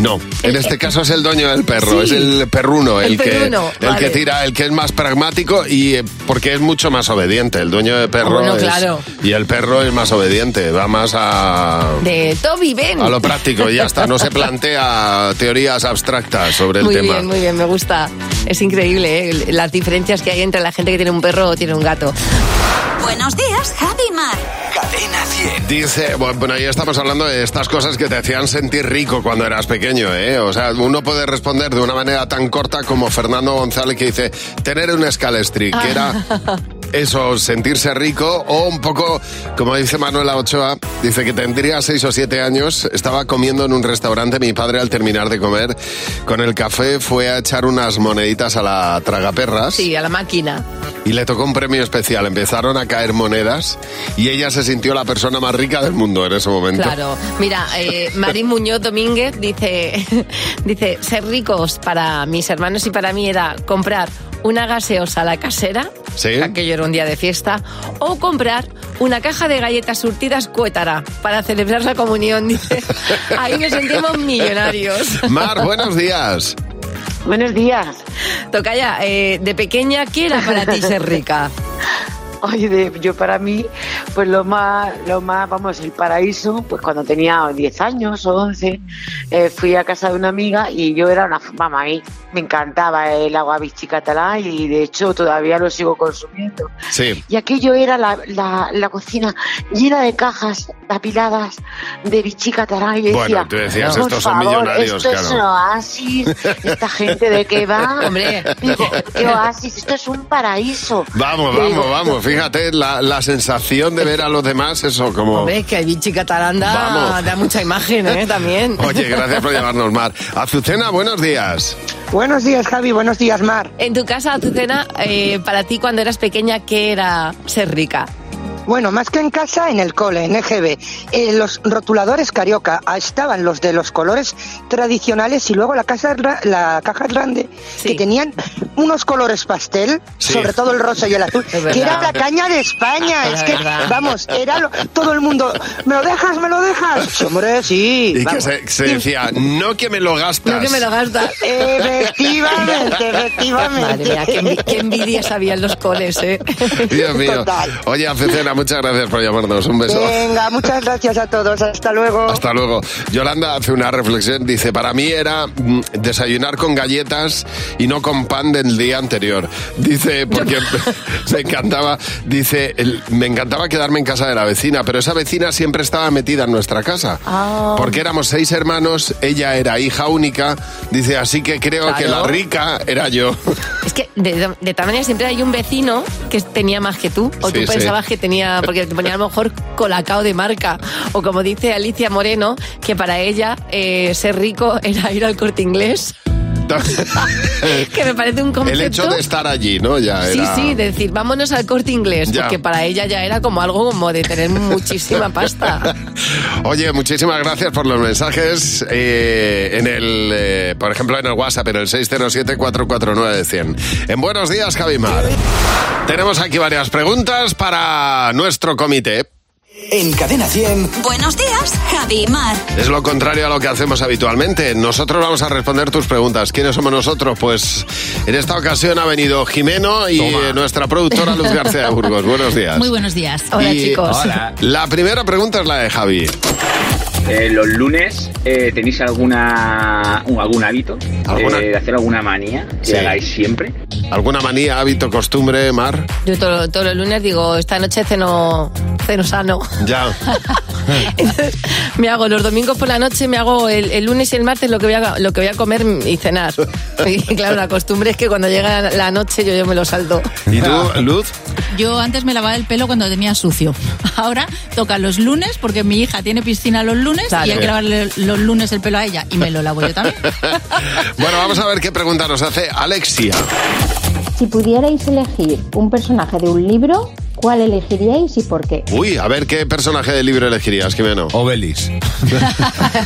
No, en este caso es el dueño del perro, Sí. es el perruno, el, El perruno, que el vale. que tira, el que es más pragmático y eh, porque es mucho más obediente. El dueño de perro Ah, bueno, es- claro. y el perro es más obediente, va más a De Toby, ven. a lo práctico y ya está, no se plantea teorías abstractas sobre el Muy tema. bien, muy bien, me gusta. Es increíble ¿eh? las diferencias que hay entre la gente que tiene un perro o tiene un gato. Buenos días, Javi Mar. Cadena 100. Dice, bueno, bueno, ya estamos hablando de estas cosas que te hacían sentir rico cuando eras pequeño, ¿eh? O sea, uno puede responder de una manera tan corta como Fernando González que dice, tener un scalestric, que era eso, sentirse rico, o un poco, como dice Manuela Ochoa, dice que tendría seis o siete años, estaba comiendo en un restaurante, mi padre al terminar de comer, con el café fue a echar unas moneditas a la tragaperras. Sí, a la máquina. Y le tocó un premio especial. Empezaron a caer monedas y ella se sintió la persona más rica del mundo en ese momento. Claro, mira, eh, Marín Muñoz Domínguez dice, dice, ser ricos para mis hermanos y para mí era comprar una gaseosa a la casera, Sí. aquello un día de fiesta, o comprar una caja de galletas surtidas cuétara para celebrar la comunión, dice. Ahí nos sentimos millonarios. Mar, buenos días. Buenos días. Tocaya, eh, de pequeña, ¿qué era para ti ser rica? Oye, de- yo para mí, pues lo más, lo más, vamos, el paraíso, pues cuando tenía 10 años o 11, eh, fui a casa de una amiga y yo era una, mamá, a mí me encantaba el agua bichi catalán y de hecho todavía lo sigo consumiendo. Sí. Y aquello era la, la, la cocina llena de cajas apiladas de bichi catalán y Bueno, decía, tú decías, por estos son favor, millonarios, esto es un oasis, esta gente de qué va, Hombre. Digo, qué oasis, esto es un paraíso. Vamos, digo, vamos, vamos. Fíjate la, la sensación de ver a los demás, eso como... Hombre, que el bichi catalán da, Vamos. da mucha imagen, ¿eh? También. Oye, gracias por llamarnos, Mar. Azucena, buenos días. Buenos días, Javi. Buenos días, Mar. En tu casa, Azucena, eh, para ti cuando eras pequeña, ¿qué era ser rica? Bueno, más que en casa, en el cole, en EGB. Eh, los rotuladores carioca ah, estaban los de los colores tradicionales y luego la, casa, la caja grande que tenían unos colores pastel, Sí. sobre todo el rosa y el azul, Es verdad. que era la caña de España. Es es que, verdad. vamos, era lo- todo el mundo. ¿Me lo dejas? ¿Me lo dejas? Sí, Hombre, sí. Y que se, se decía, no que me lo gastas. No que me lo gastas. Efectivamente, efectivamente. Madre mía, qué envidia sabían los coles, ¿eh? Dios mío. Oye, Muchas gracias por llamarnos. Un beso. Venga, muchas gracias a todos. Hasta luego. Hasta luego. Yolanda hace una reflexión. Dice, para mí era mm, desayunar con galletas y no con pan del día anterior. Dice, porque me encantaba, dice, el- me encantaba quedarme en casa de la vecina, pero esa vecina siempre estaba metida en nuestra casa. Ah. Porque éramos seis hermanos, ella era hija única. Dice, así que creo Claro. que la rica era yo. Es que de, de tal manera siempre hay un vecino que tenía más que tú, o Sí, tú sí. pensabas que tenía, porque te ponía a lo mejor colacao de marca, o como dice Alicia Moreno, que para ella eh, ser rico era ir al corte inglés, que me parece un concepto. El hecho de estar allí, ¿no? Ya Sí, sí, de decir, vámonos al corte inglés, Ya. porque para ella ya era como algo como de tener muchísima pasta. Oye, muchísimas gracias por los mensajes eh, en el, eh, por ejemplo, en el WhatsApp, en el 607-449-100. En Buenos Días, Javimar. Tenemos aquí varias preguntas para nuestro comité. En Cadena 100. Buenos días, Javi y Mar. Es lo contrario a lo que hacemos habitualmente. Nosotros vamos a responder tus preguntas. ¿Quiénes somos nosotros? Pues en esta ocasión ha venido Jimeno y eh, nuestra productora Luz García de Burgos. Buenos días. Muy buenos días. Y La primera pregunta es la de Javi. Eh, los lunes, eh, ¿tenéis alguna un- algún hábito ¿Alguna? eh, de hacer alguna manía que Sí. hagáis siempre? ¿Alguna manía, hábito, costumbre, Mar? Yo todo- todos los lunes digo, esta noche ceno, ceno sano. Ya. Me hago los domingos por la noche, me hago el, el lunes y el martes lo que, voy a, lo que voy a comer y cenar. Y claro, la costumbre es que cuando llega la noche yo, yo me lo salto. ¿Y tú, Luz? Yo antes me lavaba el pelo cuando tenía sucio. Ahora toca los lunes porque mi hija tiene piscina los lunes Claro. y hay que lavarle los lunes el pelo a ella y me lo lavo yo también. Bueno, vamos a ver qué pregunta nos hace Alexia. Si pudierais elegir un personaje de un libro, ¿cuál elegiríais y por qué? Uy, a ver qué personaje del libro elegirías, Jimeno. Obelix.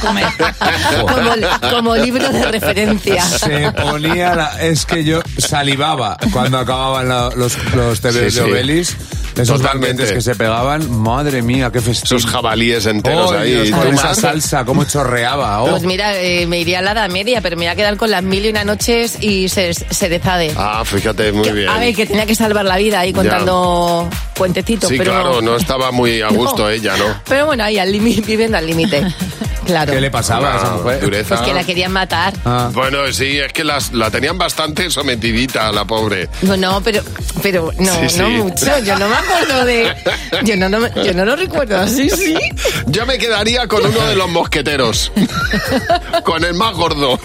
Como, como libro de referencia. Se ponía la- es que yo salivaba cuando acababan la- los, los TVs Sí, de sí. Obelix. Esos banquetes que se pegaban, madre mía, qué festín. Esos jabalíes enteros Oh, ahí. Dios, con ¿Tú, esa salsa, cómo chorreaba. oh. Pues mira, eh, me iría a la Edad Media, pero me voy a quedar con las mil y una noches y se, se. Ah, fíjate, muy bien. A ver, que tenía que salvar la vida ahí contando cuentecitos, Sí, pero... claro, no estaba muy a gusto No. ella, ¿no? Pero bueno, ahí al límite, viviendo al límite. Claro. ¿Qué le pasaba a esa Una mujer? dureza. Pues que la querían matar. Ah. Bueno, sí, es que las, la tenían bastante sometidita, la pobre. No, no, pero, pero no, Sí, sí. no mucho. Yo no me acuerdo de. Yo no, no, me- yo no lo recuerdo así, sí. Yo me quedaría con uno de los mosqueteros. con el más gordo.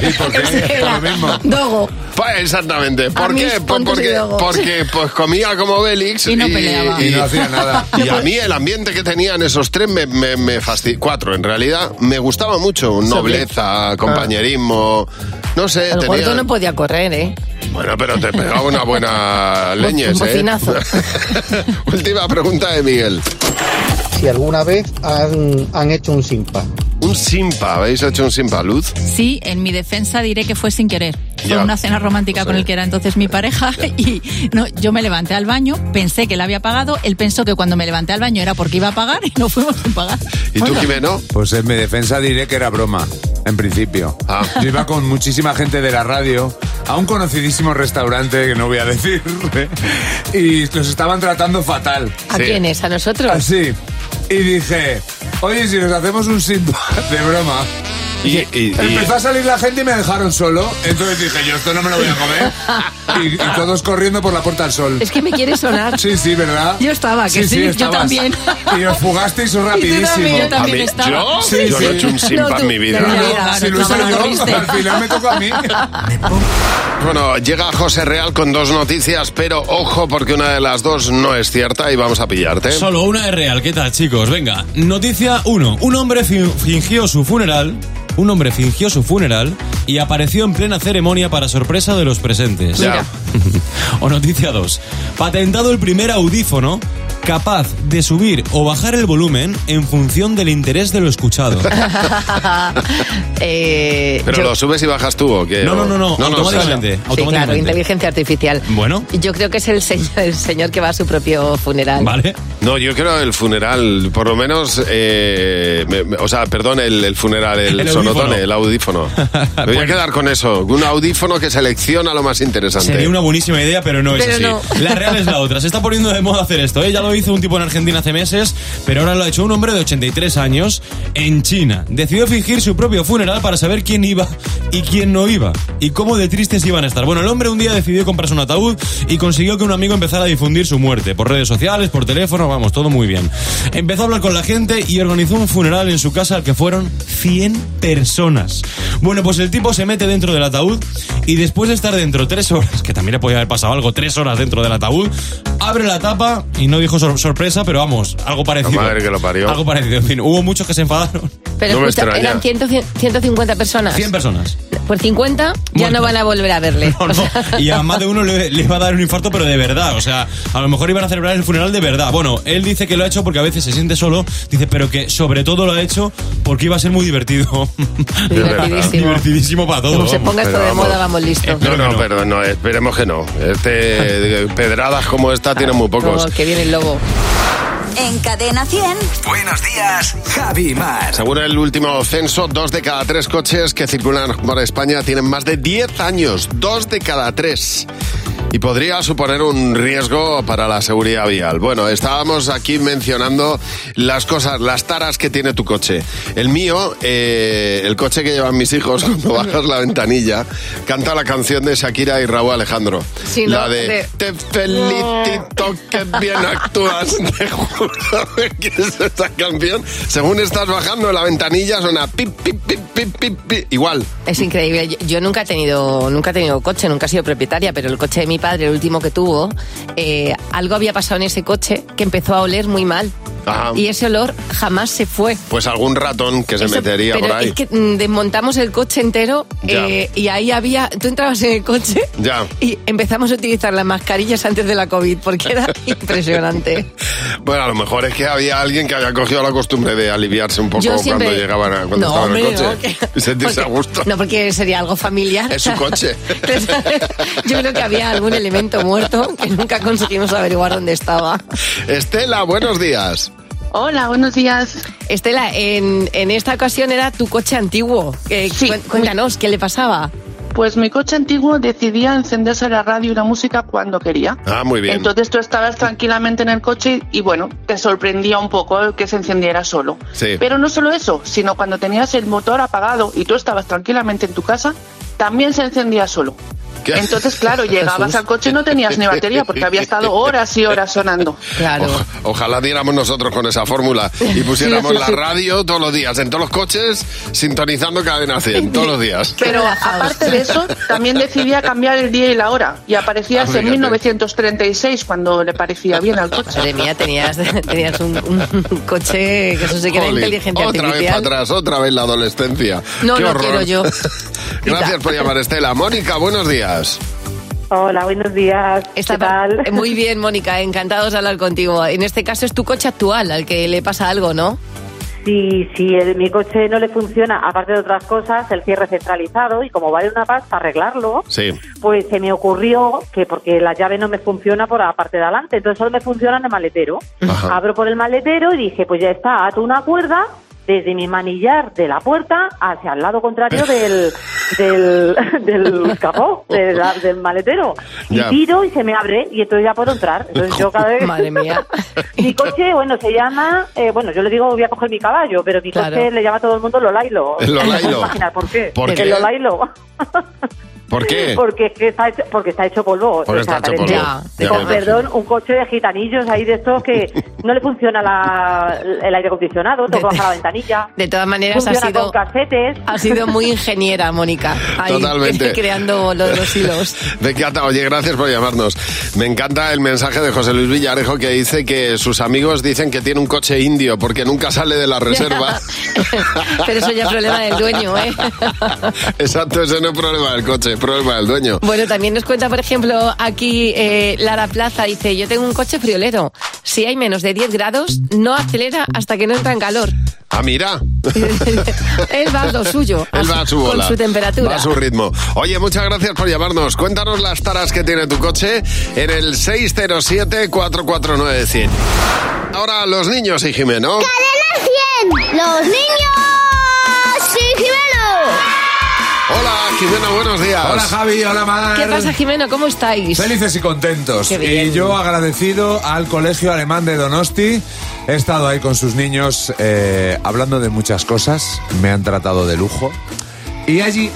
¿Y por qué? Lo mismo. Dogo. Pues exactamente. ¿Por qué? Pues porque, porque pues comía como Bélix Y no peleaba. Y no hacía nada. Y a mí el ambiente que tenían esos tres me, me, me fastidió. Cuatro, en realidad, me gustaba mucho. Nobleza, compañerismo. No sé, El tenía... gordo no podía correr, ¿eh? Bueno, pero te pegaba una buena leñes, Un ¿eh? Última pregunta de Miguel. Si alguna vez han, han hecho un simpa. Un simpa, ¿habéis hecho un simpa luz? Sí, en mi defensa diré que fue sin querer. Fue Ya. una cena romántica con el que era entonces mi pareja y no, yo me levanté al baño, pensé que la había pagado, él pensó que cuando me levanté al baño era porque iba a pagar y no fuimos sin pagar. ¿Y tú, Jimeno? Pues en mi defensa diré que era broma, en principio. Ah. Yo iba con muchísima gente de la radio a un conocidísimo restaurante que no voy a decir ¿eh? y nos estaban tratando fatal. ¿A quiénes? ¿A nosotros? Así. Y dije, oye, si nos hacemos un simpa de broma. Y, y- y- Empezó a salir la gente y me dejaron solo. Entonces dije, yo esto no me lo voy a comer. Y, y todos corriendo por la puerta al sol. Es que me quiere sonar. Sí, sí, ¿verdad? Yo estaba, que sí, yo estabas. también. Y os fugasteis rapidísimo. también, yo ¿A también mí? estaba. ¿Yo? Sí, yo no he sí. hecho un simpa No, en mi vida. No, Mira, si lo hice solo yo, al final me tocó a mí. Bueno, llega José Real con dos noticias, pero ojo porque una de las dos no es cierta y vamos a pillarte. Solo una es real. ¿Qué tal, chicos? Venga, noticia 1. Un hombre fi- fingió su funeral. Un hombre fingió su funeral y apareció en plena ceremonia para sorpresa de los presentes. Ya. o noticia 2. Patentado el primer audífono capaz de subir o bajar el volumen en función del interés de lo escuchado. Eh, ¿Pero yo- lo subes y bajas tú o qué? No, no, no, no, no, automáticamente. Sí, claro, inteligencia artificial. Bueno. Yo creo que es el señor, el señor que va a su propio funeral. Vale. No, yo creo el funeral, por lo menos, eh, me- me- o sea, perdón, el, el funeral, el, El sonotone, audífono. el audífono. Me voy a quedar con eso, un audífono que selecciona lo más interesante. Sería una buenísima idea, pero no es Pero así. no. La real es la otra. Se está poniendo de moda hacer esto. ¿eh? Ya lo hizo un tipo en Argentina hace meses, pero ahora lo ha hecho un hombre de 83 años en China. Decidió fingir su propio funeral para saber quién iba y quién no iba. Y cómo de tristes iban a estar. Bueno, el hombre un día decidió comprarse un ataúd y consiguió que un amigo empezara a difundir su muerte. Por redes sociales, por teléfono, vamos, todo muy bien. Empezó a hablar con la gente y organizó un funeral en su casa al que fueron 100 personas. Bueno, pues el tipo se mete dentro del ataúd y después de estar dentro tres horas, que también le podía haber pasado algo, tres horas dentro del ataúd, abre la tapa y no dijo sor- sorpresa, pero vamos, algo parecido. La madre que lo parió. Algo parecido. En fin, hubo muchos que se enfadaron. Pero No escucha, eran 100, 150 personas. 100 personas. Por 50 ya Bueno. no van a volver a verle. No, no. Y a más de uno le, le iba a dar un infarto, pero de verdad. O sea, a lo mejor iban a celebrar el funeral de verdad. Bueno, él dice que lo ha hecho porque a veces se siente solo. Dice, pero que sobre todo lo ha hecho porque iba a ser muy divertido. Divertidísimo. Divertidísimo para todos. Como se ponga esto pero de vamos. moda, vamos listos. No, no, perdón, no, esperemos que no. Este, pedradas como esta tienen muy pocos. Como que viene el lobo. En Cadena 100. Buenos días, Javi Mar. Según el último censo, dos de cada tres coches que circulan por España tienen más de 10 años. Dos de cada tres. Y podría suponer un riesgo para la seguridad vial. Bueno, estábamos aquí mencionando las cosas, las taras que tiene tu coche. El mío, eh, el coche que llevan mis hijos, cuando bajas la ventanilla, canta la canción de Shakira y Raúl Alejandro. Sí, ¿no? la de, De- Te felicito que bien actúas. Te juro que es esta canción. Según estás bajando la ventanilla, suena pip, pip, pip, pip, pip, pip. Igual. Es increíble. Yo, yo nunca he tenido, nunca he tenido coche, nunca he sido propietaria, pero el coche de mi padre, el último que tuvo, eh, algo había pasado en ese coche que empezó a oler muy mal. Y ese olor jamás se fue. Pues algún ratón que se Eso- metería pero por ahí. es que mm, desmontamos el coche entero eh, y ahí había, tú entrabas en el coche Ya. y empezamos a utilizar las mascarillas antes de la COVID porque era impresionante. Bueno, a lo mejor es que había alguien que había cogido la costumbre de aliviarse un poco Yo cuando siempre- llegaban a, cuando No, estaban en el coche no, que- y sentirse a porque- gusto. No, porque sería algo familiar. Es su coche. Yo creo que había algún elemento muerto que nunca conseguimos averiguar dónde estaba. Estela, buenos días. Hola, buenos días. Estela, en, en esta ocasión era tu coche antiguo. Eh, cuen- Cuéntanos, ¿qué le pasaba? Pues mi coche antiguo decidía encenderse la radio y la música cuando quería. Ah, muy bien. Entonces tú estabas tranquilamente en el coche y bueno, te sorprendía un poco que se encendiera solo. Sí. Pero no solo eso, sino cuando tenías el motor apagado y tú estabas tranquilamente en tu casa, también se encendía solo. Entonces, claro, llegabas al coche y no tenías ni batería porque había estado horas y horas sonando. Claro. O- ojalá diéramos nosotros con esa fórmula y pusiéramos Sí, sí, la sí. radio todos los días, en todos los coches, sintonizando cadena 100, todos los días. Pero aparte de eso, también decidía cambiar el día y la hora. Y aparecías Ah, en fíjate. 1936 cuando le parecía bien al coche. Madre mía, tenías, tenías un, un coche que eso sí que era inteligencia otra vez para artificial. atrás, otra vez la adolescencia. No, Qué no horror. quiero yo. Gracias por llamar, Estela. Mónica, buenos días. Hola, buenos días. Está ¿Qué tal? Muy bien, Mónica, encantados de hablar contigo. En este caso es tu coche actual al que le pasa algo, ¿no? Sí, sí, el- mi coche no le funciona, aparte de otras cosas, el cierre centralizado y como vale una pasta arreglarlo, Sí. pues se me ocurrió que porque la llave no me funciona por la parte de adelante, entonces solo me funciona en el maletero. Ajá. Abro por el maletero y dije, pues ya está, ato una cuerda desde mi manillar de la puerta hacia el lado contrario del, del, del capó, de la- del maletero. Y Ya. tiro y se me abre y entonces ya puedo entrar. Entonces yo cada vez... Madre mía. Mi coche, bueno, se llama, eh, bueno, yo le digo voy a coger mi caballo, pero mi Claro. coche le llama a todo el mundo Lolailo. El Lolailo. No imaginar por qué. ¿Por El qué? Lolailo. ¿Por qué? Porque es que está hecho, porque está hecho polvo. Porque está hecho polvo. Ya, con perdón, un coche de gitanillos ahí de estos que no le funciona la- el aire acondicionado, tengo que bajar la ventanilla. De todas maneras, ha sido, con casetes. ha sido muy ingeniera, Mónica. Ahí, Totalmente. creando lo de los hilos. Me encanta, oye, gracias por llamarnos. Me encanta el mensaje de José Luis Villarejo que dice que sus amigos dicen que tiene un coche indio porque nunca sale de la reserva. Pero eso ya es problema del dueño, ¿eh? Exacto, ese no es problema del coche, es problema del dueño. Bueno, también nos cuenta, por ejemplo, aquí eh, Lara Plaza, dice, yo tengo un coche friolero. Si hay menos de 10 grados, no acelera hasta que no entra en calor. Ah, mira. Él va a lo suyo, Él va a su bola. con su temperatura. Va a su ritmo. Oye, muchas gracias por llamarnos. Cuéntanos las taras que tiene tu coche en el 607-449-100. Ahora los niños y Jimeno. ¡Cadena 100! ¡Los niños! Hola, Jimeno, buenos días. Hola Javi, hola Mar. ¿Qué pasa, Jimeno? ¿Cómo estáis? Felices y contentos. Qué bien. Y yo agradecido al Colegio Alemán de Donosti. He estado ahí con sus niños eh, hablando de muchas cosas. Me han tratado de lujo. Y allí,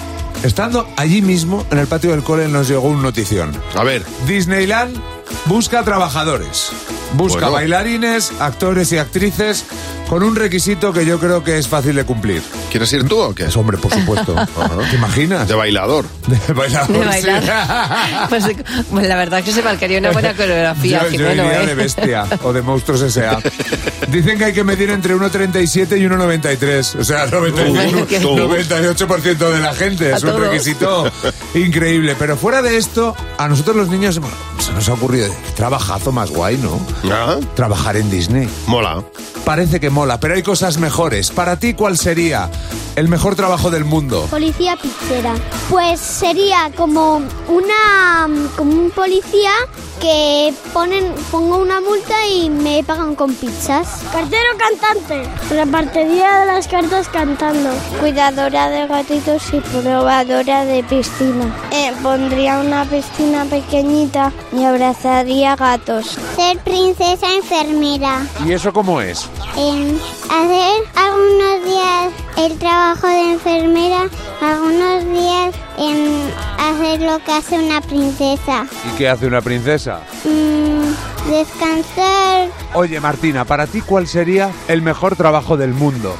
estando allí mismo, en el patio del cole, nos llegó un notición. A ver. Disneyland busca trabajadores. Busca Bueno. bailarines, actores y actrices con un requisito que yo creo que es fácil de cumplir. ¿Quieres ir tú o qué? hombre, por supuesto. ¿Te imaginas? De bailador. De bailador. De sí. Pues, pues la verdad es que se marcaría una buena coreografía, Yo, yo iría ¿eh? de bestia o de monstruos S.A. Dicen que hay que medir entre 1,37 y 1,93. O sea, 95, Tú, tú. 98% de la gente. Es un requisito increíble. Pero fuera de esto, a nosotros los niños se nos ha ocurrido qué trabajazo más guay, ¿no? Trabajar en Disney. Mola. Parece que mola, pero hay cosas mejores. Para ti, ¿cuál sería el mejor trabajo del mundo? Policía pizzera. Pues sería como una como un policía que ponen pongo una multa y me pagan con pizzas. Cartero cantante. Repartiría de las cartas cantando. Cuidadora de gatitos y probadora de piscina. Eh, pondría una piscina pequeñita y abrazaría gatos. Ser princesa enfermera. ¿Y eso cómo es? En hacer algunos días el trabajo de enfermera, algunos días en hacer lo que hace una princesa. ¿Y qué hace una princesa? Mm, descansar, Oye, Martina, para ti, ¿cuál sería el mejor trabajo del mundo?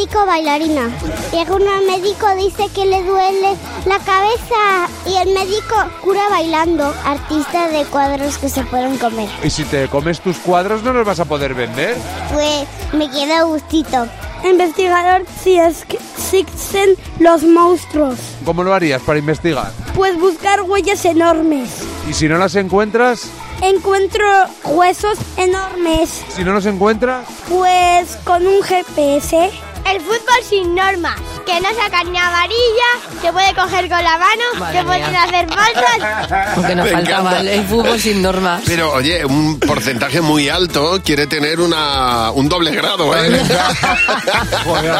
Médico bailarina. Llega un médico, dice que le duele la cabeza y el médico cura bailando. Artista de cuadros que se pueden comer. Y si te comes tus cuadros no los vas a poder vender. Pues me queda gustito. Investigador si es que existen los monstruos. ¿Cómo lo harías para investigar? Pues buscar huellas enormes. Y si no las encuentras, Encuentro huesos enormes. si no los encuentras, Pues con un GPS. El fútbol sin normas. Que no saca ni amarilla, que puede coger con la mano, Madre que pueden mía. hacer faltas. Aunque nos Me faltaba encanta. el fútbol sin normas. Pero oye, un porcentaje muy alto quiere tener una, un doble grado, ¿eh? Joder,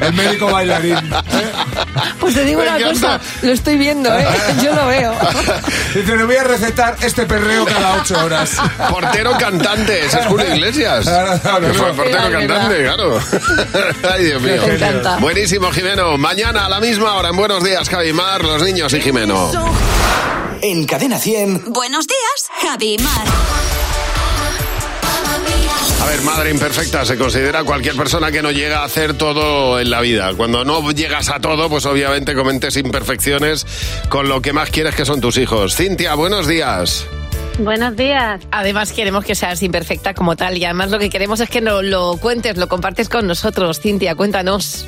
el médico bailarín. Pues te digo Me una encanta. cosa, lo estoy viendo, ¿eh? Yo lo veo. Dice, le voy a recetar este perreo cada ocho horas. Portero cantante, ese es Julio Iglesias. Claro, claro, Que fue claro. portero Era cantante, claro. Ay, Dios mío. Me encanta. Buenísimo, Jimeno. Mañana a la misma hora en Buenos Días, Javi Mar, los niños y Jimeno. En Cadena 100. Buenos días, Javi Mar. A ver, madre imperfecta se considera cualquier persona que no llega a hacer todo en la vida. Cuando no llegas a todo, pues obviamente cometes imperfecciones con lo que más quieres que son tus hijos. Cintia, buenos días. Buenos días. Además queremos que seas imperfecta como tal y además lo que queremos es que nos lo cuentes, lo compartes con nosotros. Cintia, cuéntanos.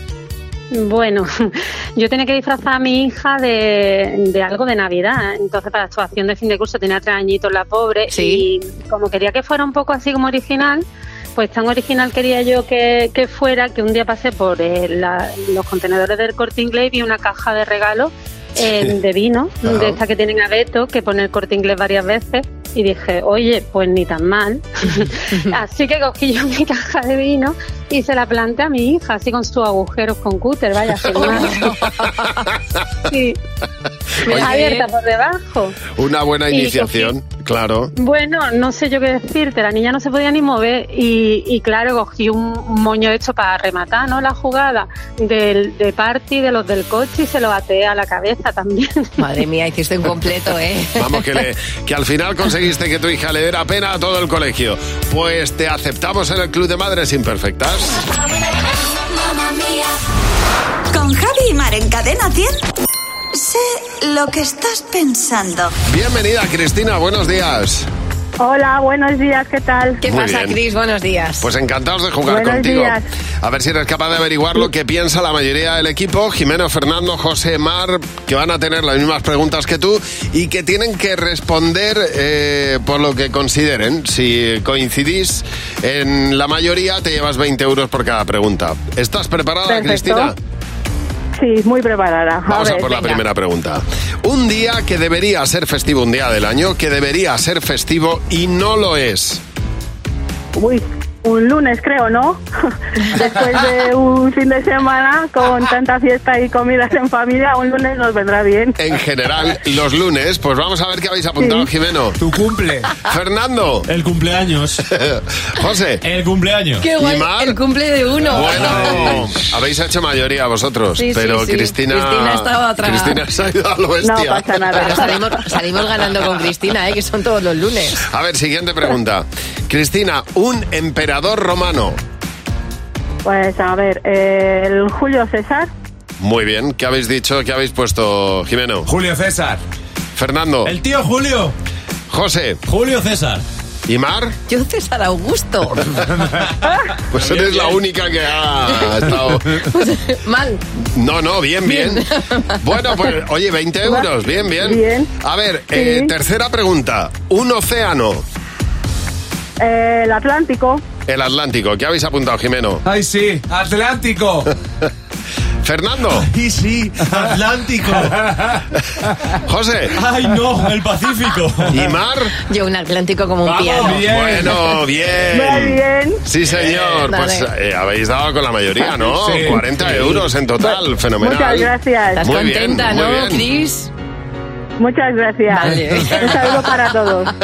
Bueno, yo tenía que disfrazar a mi hija de, de algo de Navidad. Entonces, para la actuación de fin de curso tenía tres añitos la pobre. Sí. Y como quería que fuera un poco así como original, pues tan original quería yo que, que fuera que un día pasé por eh, la- los contenedores del corte inglés y vi una caja de regalo eh, de vino, de esta que tienen abeto, que pone el corte inglés varias veces. Y dije, oye, pues ni tan mal. así que cogí yo mi caja de vino y se la planté a mi hija, así con sus agujeros con cúter, vaya, firmado. Sí. Abierta por debajo. Una buena Y iniciación, claro. Bueno, no sé yo qué decirte, la niña no se podía ni mover y, y claro, cogí un, un moño hecho para rematar, ¿no? La jugada del, de party de los del coche y se lo até a la cabeza también. Madre mía, hiciste un completo, ¿eh? Vamos, que, le- que al final conseguiste que tu hija le diera pena a todo el colegio. Pues te aceptamos en el Club de Madres Imperfectas. Con Javi y Mar en Cadena 100. Sé lo que estás pensando. Bienvenida, Cristina, buenos días. Hola, buenos días, ¿qué tal? ¿Qué Muy pasa, bien. Cris? Buenos días. Pues encantados de jugar Buenos contigo. días. A ver si eres capaz de averiguar lo que piensa la mayoría del equipo. Jimeno, Fernando, José, Mar, que van a tener las mismas preguntas que tú y que tienen que responder eh, por lo que consideren. Si coincidís en la mayoría, te llevas 20 euros por cada pregunta. ¿Estás preparada, Perfecto. Cristina? Sí, muy preparada. Vamos a, por la primera pregunta. Un día que debería ser festivo, un día del año, que debería ser festivo y no lo es. Uy, un lunes creo, ¿no? Después de un fin de semana con tanta fiesta y comidas en familia, un lunes nos vendrá bien. En general, los lunes, pues vamos a ver qué habéis apuntado, Sí. Jimeno. Tu cumple. Fernando. El cumpleaños. José. El cumpleaños. Qué guay, el cumple de uno. Bueno, habéis hecho mayoría vosotros, Sí, sí, pero sí. Cristina... Cristina estaba atrás. Cristina se ha ido a lo bestia. No pasa nada. Pero salimos, salimos ganando con Cristina, ¿eh? Que son todos los lunes. A ver, siguiente pregunta. Cristina, un emperador romano. Pues a ver, eh, el Julio César, Muy bien, ¿qué habéis dicho? ¿Qué habéis puesto, Jimeno? Julio César. Fernando. El tío Julio. José. Julio César. ¿Y Mar? Yo César Augusto. Pues eres la única que ha estado... Mal. No, no, bien, bien. Bueno, pues, oye, 20 euros, bien, bien. Bien. A ver, eh, tercera pregunta. Un océano, eh, el Atlántico, el Atlántico. ¿Qué habéis apuntado, Jimeno? Ay, sí, Atlántico. Fernando. Y sí, Atlántico. José. Ay, no, el Pacífico. ¿Y Mar? Yo un Atlántico como un piano. bien. Bueno, bien. muy bien. Sí, señor. Dale. Pues eh, habéis dado con la mayoría, ¿no? Sí. 40 Sí. euros en total. Fenomenal. Muchas gracias. Estás Muy bien, contenta, muy ¿no, bien. Cris? Muchas gracias. Vale. Un saludo para todos.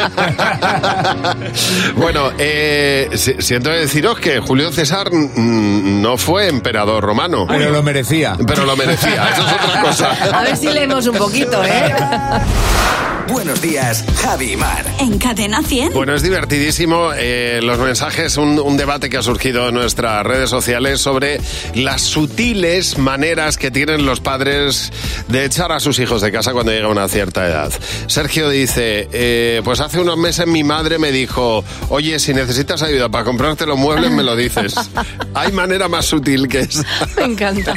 Bueno, eh, si- siento deciros que Julio César no fue emperador romano. Pero lo merecía. Pero lo merecía, eso es otra cosa. A ver si leemos un poquito, ¿eh? Buenos días, Javi y Mar. En Cadena 100. Bueno, es divertidísimo eh, los mensajes, un, un debate que ha surgido en nuestras redes sociales sobre las sutiles maneras que tienen los padres de echar a sus hijos de casa cuando llega una cierta edad. Sergio dice, eh, pues hace unos meses mi madre me dijo, oye, si necesitas ayuda para comprarte los muebles, me lo dices. Hay manera más sutil que esa. Me encanta.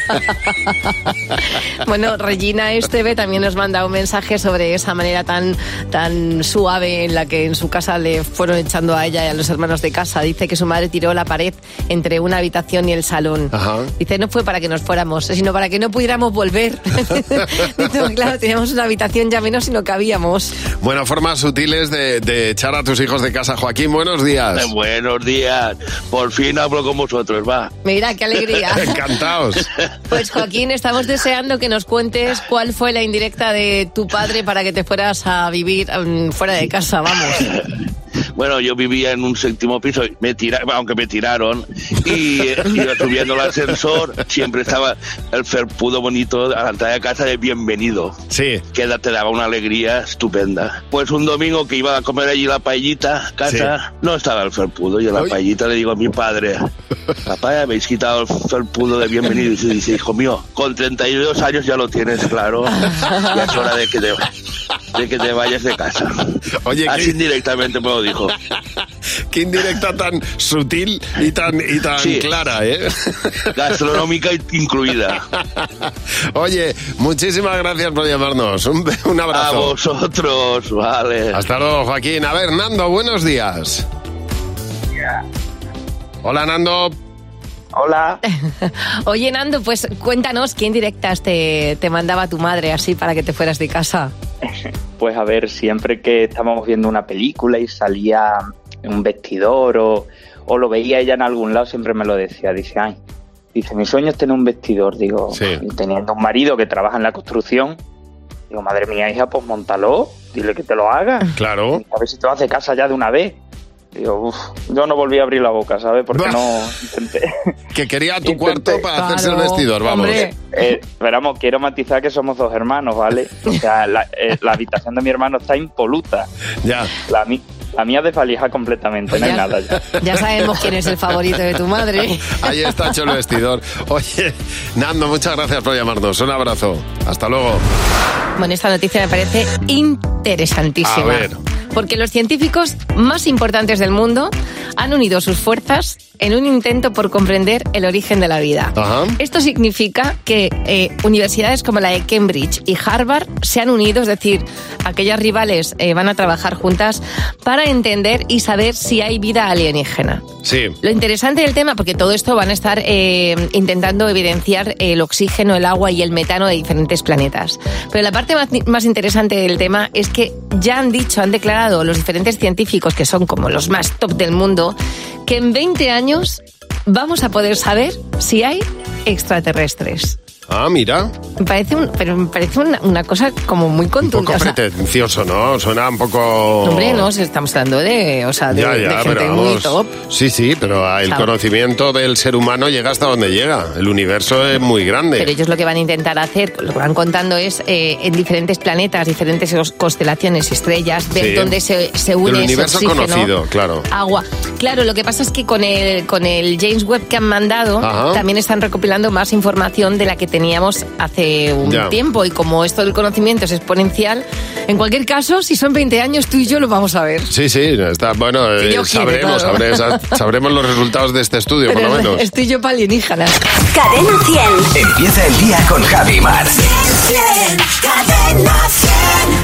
bueno, Regina Esteve también nos manda un mensaje sobre esa manera tan, tan suave en la que en su casa le fueron echando a ella y a los hermanos de casa. Dice que su madre tiró la pared entre una habitación y el salón. Dice, no fue para que nos fuéramos, sino para que no pudiéramos volver. Dice, claro, teníamos una habitación ya menos y no cabíamos. Bueno, formas sutiles de, de echar a tus hijos de casa. Joaquín, buenos días. Eh, buenos días. Por fin hablo con vosotros, va. Mira, qué alegría. Encantados. Pues Joaquín, estamos deseando que nos cuentes cuál fue la indirecta de tu padre para que te fueras a vivir mm, fuera de casa, vamos. Bueno, yo vivía en un séptimo piso, me tira, aunque me tiraron, y eh, iba subiendo el ascensor, siempre estaba el ferpudo bonito a la entrada de casa de bienvenido. Sí. Que te daba una alegría estupenda. Pues un domingo que iba a comer allí la paellita, casa, no estaba el ferpudo, y a la paellita le digo a mi padre, papá, ya habéis quitado el felpudo de bienvenido, y dice, hijo mío, con 32 años ya lo tienes claro, ya es hora de que te, de que te vayas de casa. Oye, Así indirectamente me lo dijo. Qué indirecta tan sutil y tan, y tan Sí. clara, ¿eh? Gastronómica incluida. Oye, muchísimas gracias por llamarnos. Un abrazo. A vosotros, vale. Hasta luego, Joaquín. A ver, Nando, buenos días. Hola, Nando. Hola. Oye, Nando, pues cuéntanos qué indirectas te, te mandaba tu madre así para que te fueras de casa. Pues a ver, siempre que estábamos viendo una película y salía un vestidor o, o lo veía ella en algún lado, siempre me lo decía. Dice, ay, dice, mi sueño es tener un vestidor. Digo, y teniendo un marido que trabaja en la construcción, digo, madre mía, hija, pues montalo, dile que te lo haga. Claro. A ver si te lo hace casa ya de una vez. Digo, uff, yo no volví a abrir la boca, ¿sabes? Porque no intenté. Que quería tu cuarto para hacerse el vestidor, vamos. Eh, esperamos, quiero matizar que somos dos hermanos, ¿vale? O sea, la, eh, la habitación de mi hermano está impoluta. Ya. La, mi- la mía desvalija completamente, no hay nada ya. Ya sabemos quién es el favorito de tu madre. Ahí está hecho el vestidor. Oye, Nando, muchas gracias por llamarnos. Un abrazo. Hasta luego. Bueno, esta noticia me parece interesantísima. A ver. Porque los científicos más importantes del mundo han unido sus fuerzas en un intento por comprender el origen de la vida. Esto significa que eh, universidades como la de Cambridge y Harvard se han unido, es decir, aquellas rivales eh, van a trabajar juntas para entender y saber si hay vida alienígena. Sí. Lo interesante del tema, porque todo esto van a estar eh, intentando evidenciar el oxígeno, el agua y el metano de diferentes planetas. Pero la parte más, más interesante del tema es que ya han dicho, han declarado los diferentes científicos, que son como los más top del mundo, que en 20 años vamos a poder saber si hay extraterrestres. Ah, mira. Me parece, un- pero me parece una, una cosa como muy Un poco contundente. O sea, pretencioso, ¿no? Suena un poco... hombre, no, si estamos hablando de, o sea, de, Ya, de ya, gente pero muy vamos. top. Sí, sí, pero el conocimiento del ser humano llega hasta donde llega. El universo es muy grande. Pero ellos lo que van a intentar hacer, lo que van contando es eh, en diferentes planetas, diferentes constelaciones, estrellas, ver Sí. dónde se, se une El ese universo oxígeno, conocido, claro. agua. Claro, lo que pasa es que con el, con el James Webb que han mandado, Ajá. también están recopilando más información de la que teníamos hace un Ya. tiempo. Y como esto del conocimiento es exponencial, en cualquier caso, si son 20 años, tú y yo lo vamos a ver. Sí, sí, está, bueno, eh, quiere, sabremos, claro. sabré- sa- sabremos los resultados de este estudio, por lo menos. estoy yo para alienígenas. Cadena 100. Empieza el día con Javi Mar. Cadena 100.